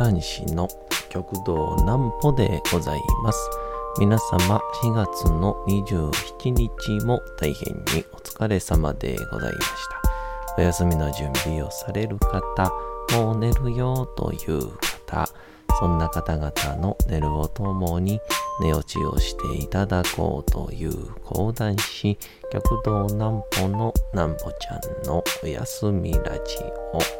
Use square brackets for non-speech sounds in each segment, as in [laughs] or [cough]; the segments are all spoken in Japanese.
講談師の極道南歩でございます。皆様4月の27日も大変にお疲れ様でございました。お休みの準備をされる方、もう寝るよという方、そんな方々の寝るをともに寝落ちをしていただこうという講談師、極道南歩の南歩ちゃんのお休みラジオ。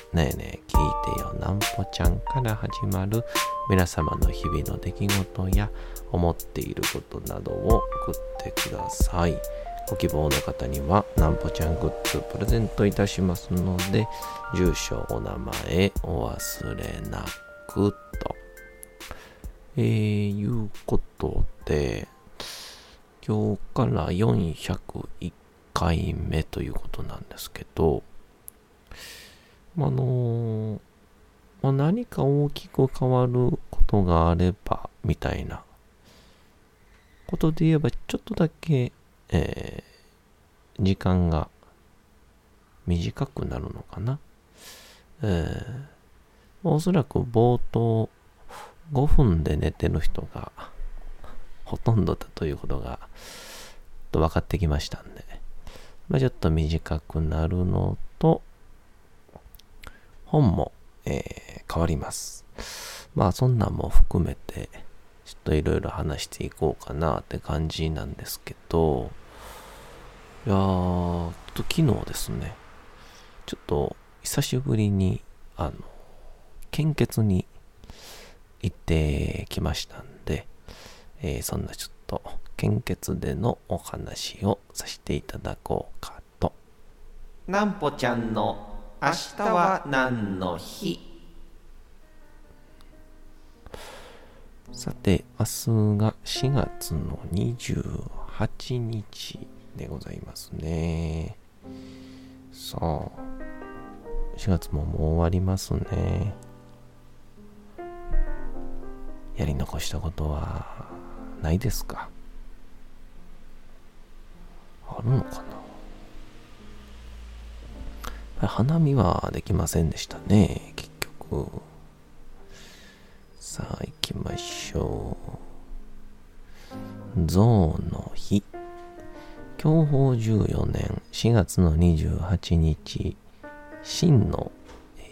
ねえねえ聞いてよなんぽちゃんから始まる皆様の日々の出来事や思っていることなどを送ってください。ご希望の方にはなんぽちゃんグッズプレゼントいたしますので、住所、お名前お忘れなくと。えー、いうことで、今日から401回目ということなんですけど、あのーまあ、何か大きく変わることがあれば、みたいなことで言えば、ちょっとだけ、えー、時間が短くなるのかな。えー、おそらく冒頭5分で寝てる人がほとんどだということがと分かってきましたんで、まあ、ちょっと短くなるのと、本も、えー、変わります。まあそんなんも含めて、ちょっといろいろ話していこうかなって感じなんですけど、いやー、と昨日ですね、ちょっと久しぶりに、あの、献血に行ってきましたんで、えー、そんなちょっと献血でのお話をさせていただこうかと。なんぽちゃんの明日は何の日？さて、明日が4月の28日でございますね。さあ、4月ももう終わりますね。やり残したことはないですか？あるのかな？花見はできませんでしたね、結局。さあ、行きましょう。象の日。享保14年4月の28日、秦の、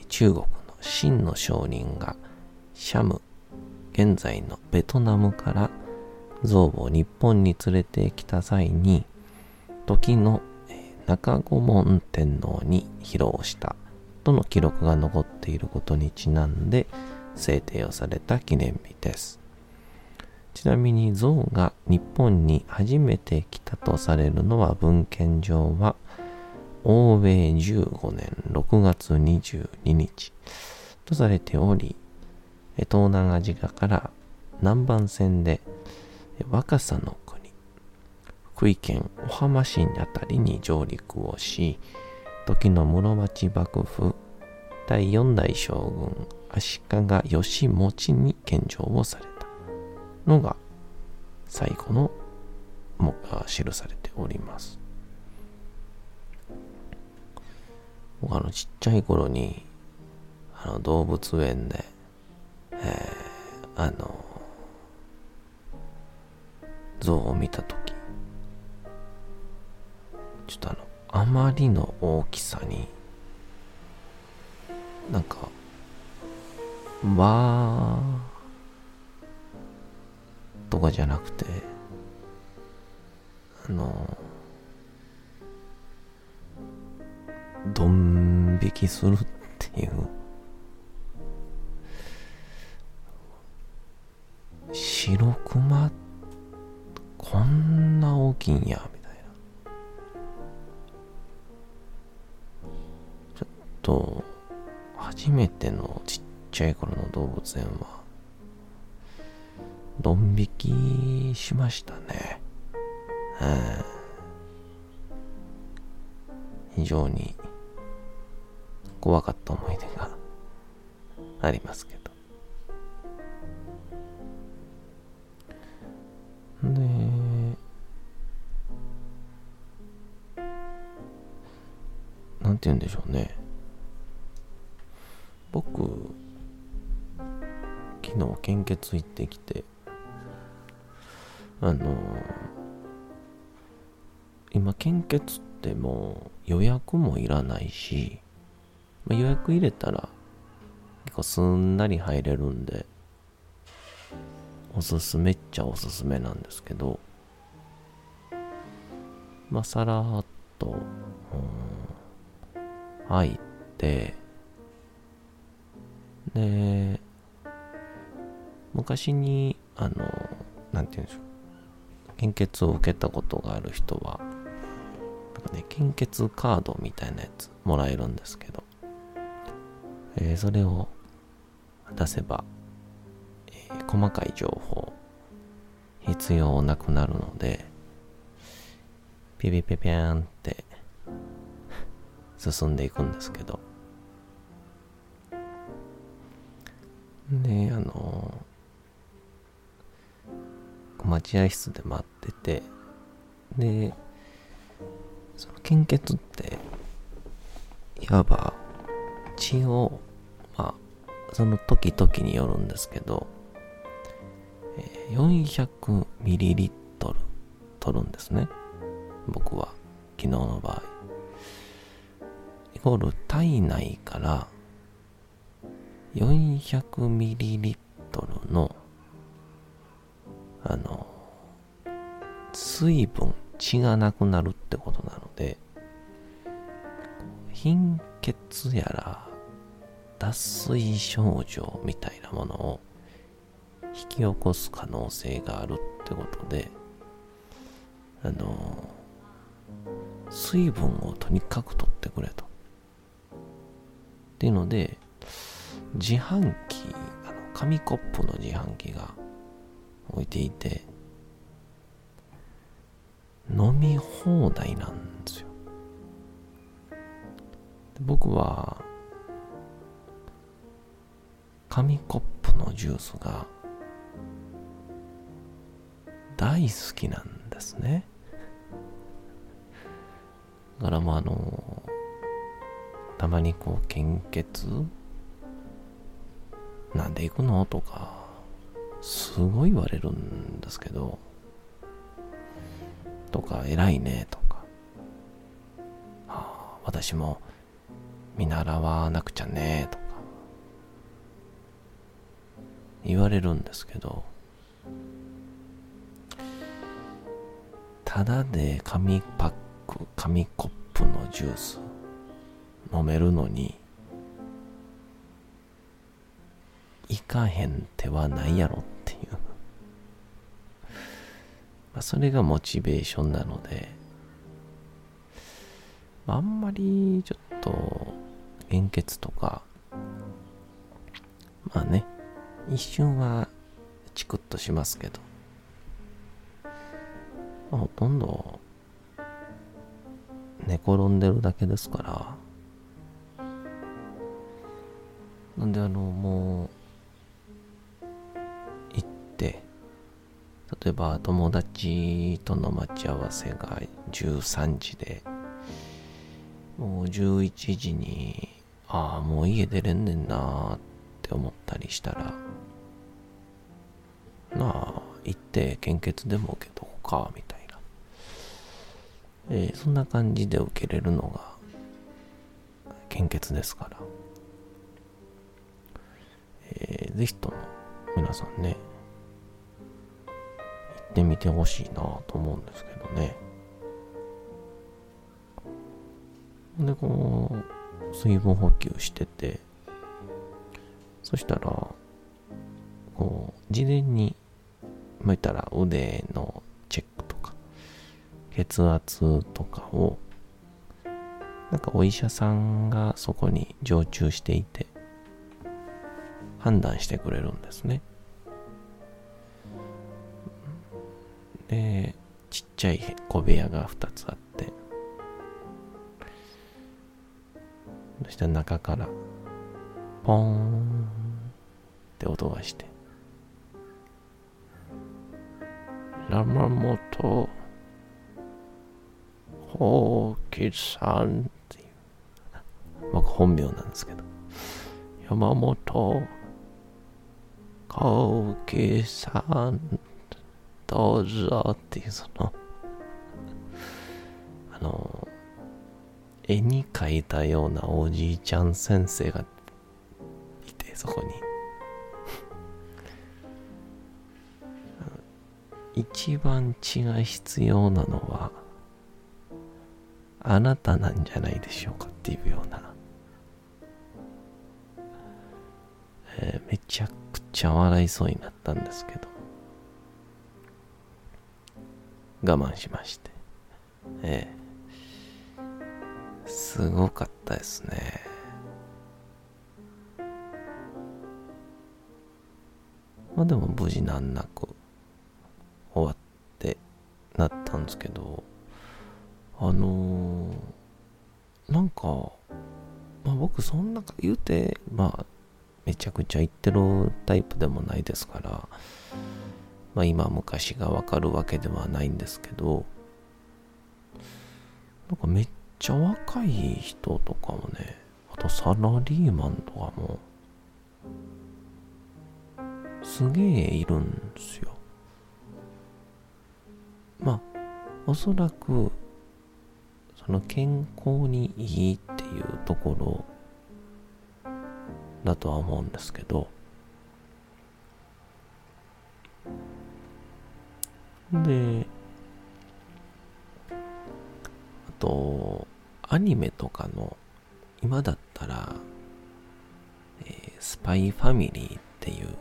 中国の秦の商人が、シャム、現在のベトナムから象を日本に連れてきた際に、時の中御門天皇に披露したとの記録が残っていることにちなんで制定をされた記念日です。ちなみに象が日本に初めて来たとされるのは文献上は欧米15年6月22日とされており東南アジアから南蛮船で若狭の福井県小浜市にあたりに上陸をし時の室町幕府第四代将軍足利義持に献上をされたのが最後のも記されております。僕あのちっちゃい頃にあの動物園で、えー、あの像を見た時ちょっとあのあまりの大きさになんかわーとかじゃなくてあのドン引きするっていう白熊こんな大きいんやみたいな。と初めてのちっちゃい頃の動物園は、ドン引きしましたね。うん非常に怖かった思い出がありますけど。で、なんて言うんでしょうね。僕、昨日献血行ってきて、あの今献血ってもう予約もいらないし、まあ、予約入れたら結構すんなり入れるんで、おすすめっちゃおすすめなんですけど、まあ、さらっと、うん、入って、で、昔に、あの、なんて言うんでしょう。献血を受けたことがある人は、なんかね、献血カードみたいなやつもらえるんですけど、えー、それを出せば、えー、細かい情報必要なくなるので、ピピピピャーンって [laughs] 進んでいくんですけど、で、あの、待合室で待ってて、で、その献血って、いわば血を、まあ、その時々によるんですけど、400ml 取るんですね。僕は、昨日の場合。イコール体内から 400ml のあの水分血がなくなるってことなので貧血やら脱水症状みたいなものを引き起こす可能性があるってことであの水分をとにかく取ってくれと。っていうので自販機あの紙コップの自販機が置いていて飲み放題なんですよ。僕は紙コップのジュースが大好きなんですね。だからまああのたまにこう献血なんで行くの？とかすごい言われるんですけどとか偉いねとか、はあ、私も見習わなくちゃねとか。言われるんですけどただで紙パック紙コップのジュース飲めるのに行かへん手はないやろっていう。まあ、それがモチベーションなので、まあ、あんまりちょっと献血とかまあね一瞬はチクッとしますけど、まあ、ほとんど寝転んでるだけですから。なんであのもう例えば友達との待ち合わせが13時で、もう11時に、ああ、もう家出れんねんなって思ったりしたら、なあ、行って献血でも受けとこうか、みたいな。えー、そんな感じで受けれるのが、献血ですから。えー、ぜひとも皆さんね、ってみてほしいなと思うんですけどね。で、こう、水分補給してて、そしたら、こう、事前に、まあ、言ったら腕のチェックとか、血圧とかを、なんかお医者さんがそこに常駐していて、判断してくれるんですね。で、ちっちゃい小部屋が2つあって、そしたら中から、ポーンって音がして、山本ほうきさんっていう、僕本名なんですけど、山本ほうきさん、どうぞっていうその、あの、絵に描いたようなおじいちゃん先生がいて、そこに。[laughs] 一番血が必要なのは、あなたなんじゃないでしょうかっていうような、えー、めちゃくちゃ笑いそうになったんですけど、我慢しまして、えー、すごかったですね。まあでも無事難なく終わってなったんですけど、あのー、なんか、まあ僕そんな言うて、まあめちゃくちゃ言ってるタイプでもないですから、まあ今昔がわかるわけではないんですけど、なんかめっちゃ若い人とかもね、あとサラリーマンとかも、すげえいるんですよ。まあ、おそらく、その健康にいいっていうところだとは思うんですけど、で、あと、アニメとかの、今だったら、えー、スパイファミリーっていう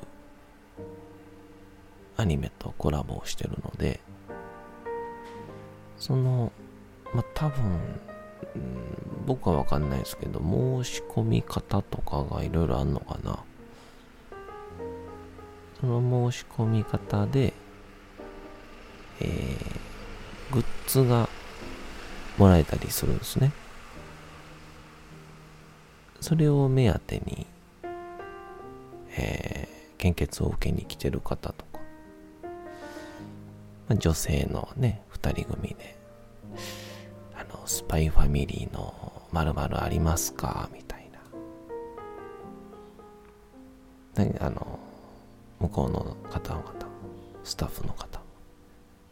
アニメとコラボをしてるので、その、まあ、多分、うん、僕はわかんないですけど、申し込み方とかがいろいろあんのかな。その申し込み方で、えー、グッズがもらえたりするんですね。それを目当てに、えー、献血を受けに来てる方とか、まあ、女性のね、二人組で、あの、スパイファミリーの〇〇ありますか？みたいな。あの、向こうの方々、スタッフの方、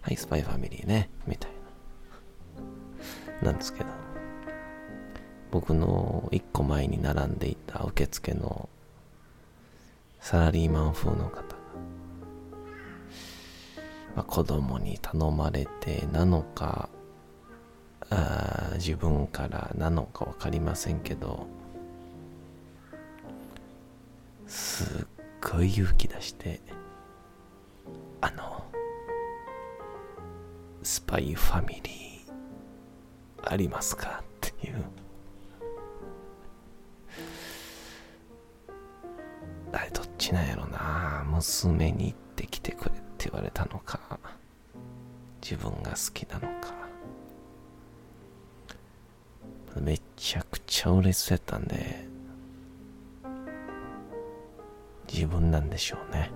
はい、スパイファミリーね、みたいな。なんですけど、僕の一個前に並んでいた受付のサラリーマン風の方が、まあ、子供に頼まれてなのか、あ自分からなのか分かりませんけど、すっごい勇気出して、あの、スパイファミリーありますか？っていう。あれどっちなんやろな？娘に行ってきてくれって言われたのか？自分が好きなのか？めちゃくちゃ嬉しそうやったんで自分なんでしょうね。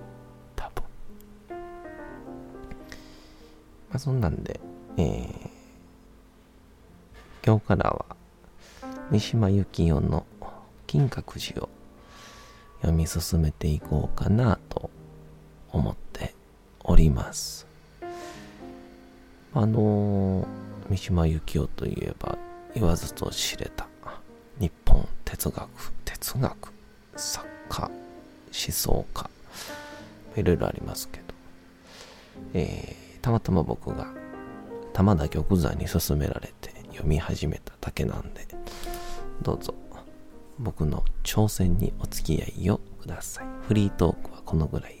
まあ、そんなんで、えー、今日からは、三島由紀夫の金閣寺を読み進めていこうかなと思っております。あのー、三島由紀夫といえば言わずと知れた日本哲学、哲学、作家、思想家、いろいろありますけど、えーたまたま僕が玉田玉座に勧められて読み始めただけなんで、どうぞ僕の挑戦にお付き合いをください。フリートークはこのぐらい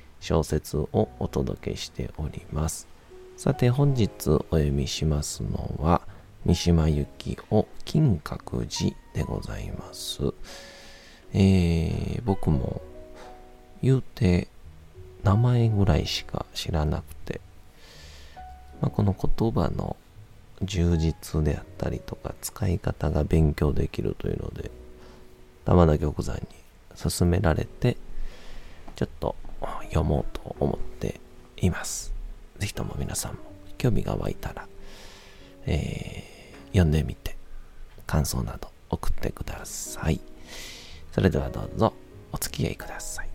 小説をお届けしております。さて本日お読みしますのは三島由紀夫金閣寺でございます。えー、僕も言うて名前ぐらいしか知らなくて、まあ、この言葉の充実であったりとか使い方が勉強できるというので玉田玉山に勧められてちょっと読もうと思っています。ぜひとも皆さんも興味が湧いたら、えー、読んでみて感想など送ってください。それではどうぞお付き合いください。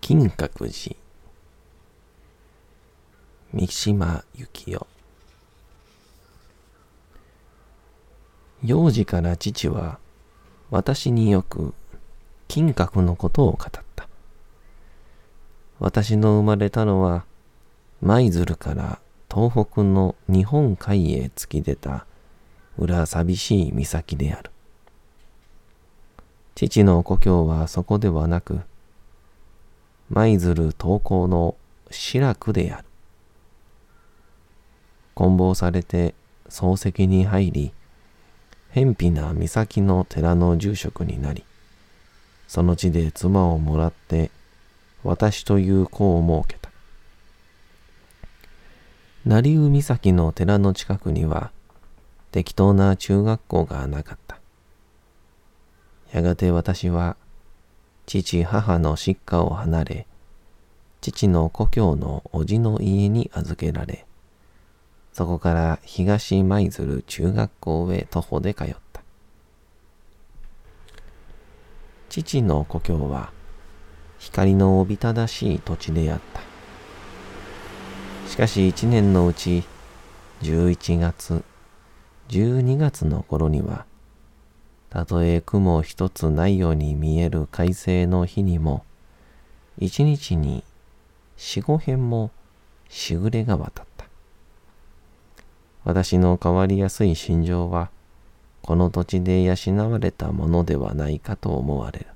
金閣寺三島由紀夫。幼児から父は私によく金閣のことを語った。私の生まれたのは舞鶴から東北の日本海へ突き出た裏寂しい岬である。父の故郷はそこではなく舞鶴東港の志らくである。棍棒されて漱石に入り、偏僻な岬の寺の住職になり、その地で妻をもらって私という子を設けた。成生岬の寺の近くには適当な中学校がなかった。やがて私は父母の失家を離れ、父の故郷の叔父の家に預けられ、そこから東舞鶴中学校へ徒歩で通った。父の故郷は光のおびただしい土地であった。しかし一年のうち11月、12月の頃には、たとえ雲一つないように見える快晴の日にも、一日に四五辺もしぐれが渡った。私の変わりやすい心情は、この土地で養われたものではないかと思われる。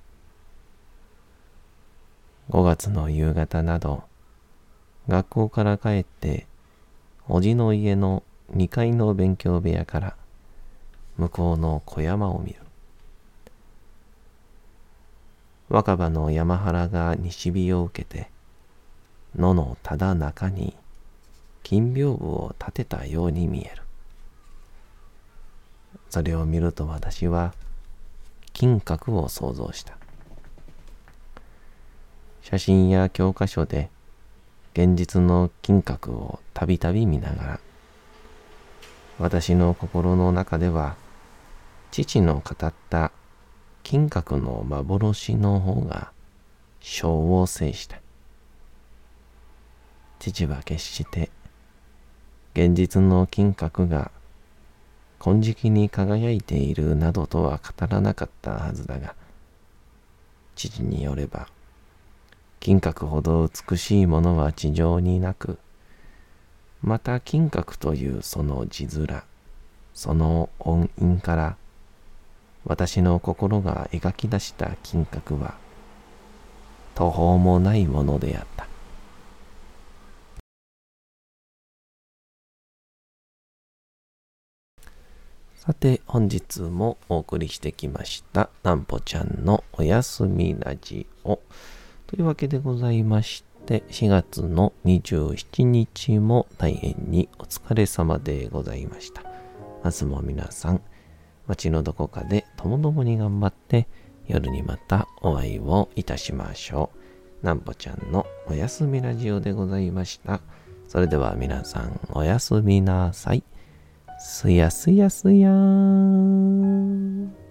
5月の夕方など、学校から帰って、おじの家の2階の勉強部屋から向こうの小山を見る。若葉の山原が西日を受けて、野のただ中に金屏風を立てたように見える。それを見ると私は金閣を想像した。写真や教科書で現実の金閣をたびたび見ながら、私の心の中では父の語った金閣の幻の方が章を制した。父は決して現実の金閣が金色に輝いているなどとは語らなかったはずだが、父によれば、金閣ほど美しいものは地上になく、また金閣というその字面、その音韻から、私の心が描き出した金閣は、途方もないものであった。さて、本日もお送りしてきました、なんぽちゃんのおやすみラジオ。というわけでございまして、4月の27日も大変にお疲れ様でございました。明日も皆さん、街のどこかでともどもに頑張って、夜にまたお会いをいたしましょう。なんぽちゃんのおやすみラジオでございました。それでは皆さんおやすみなさい。すやすやすやーん。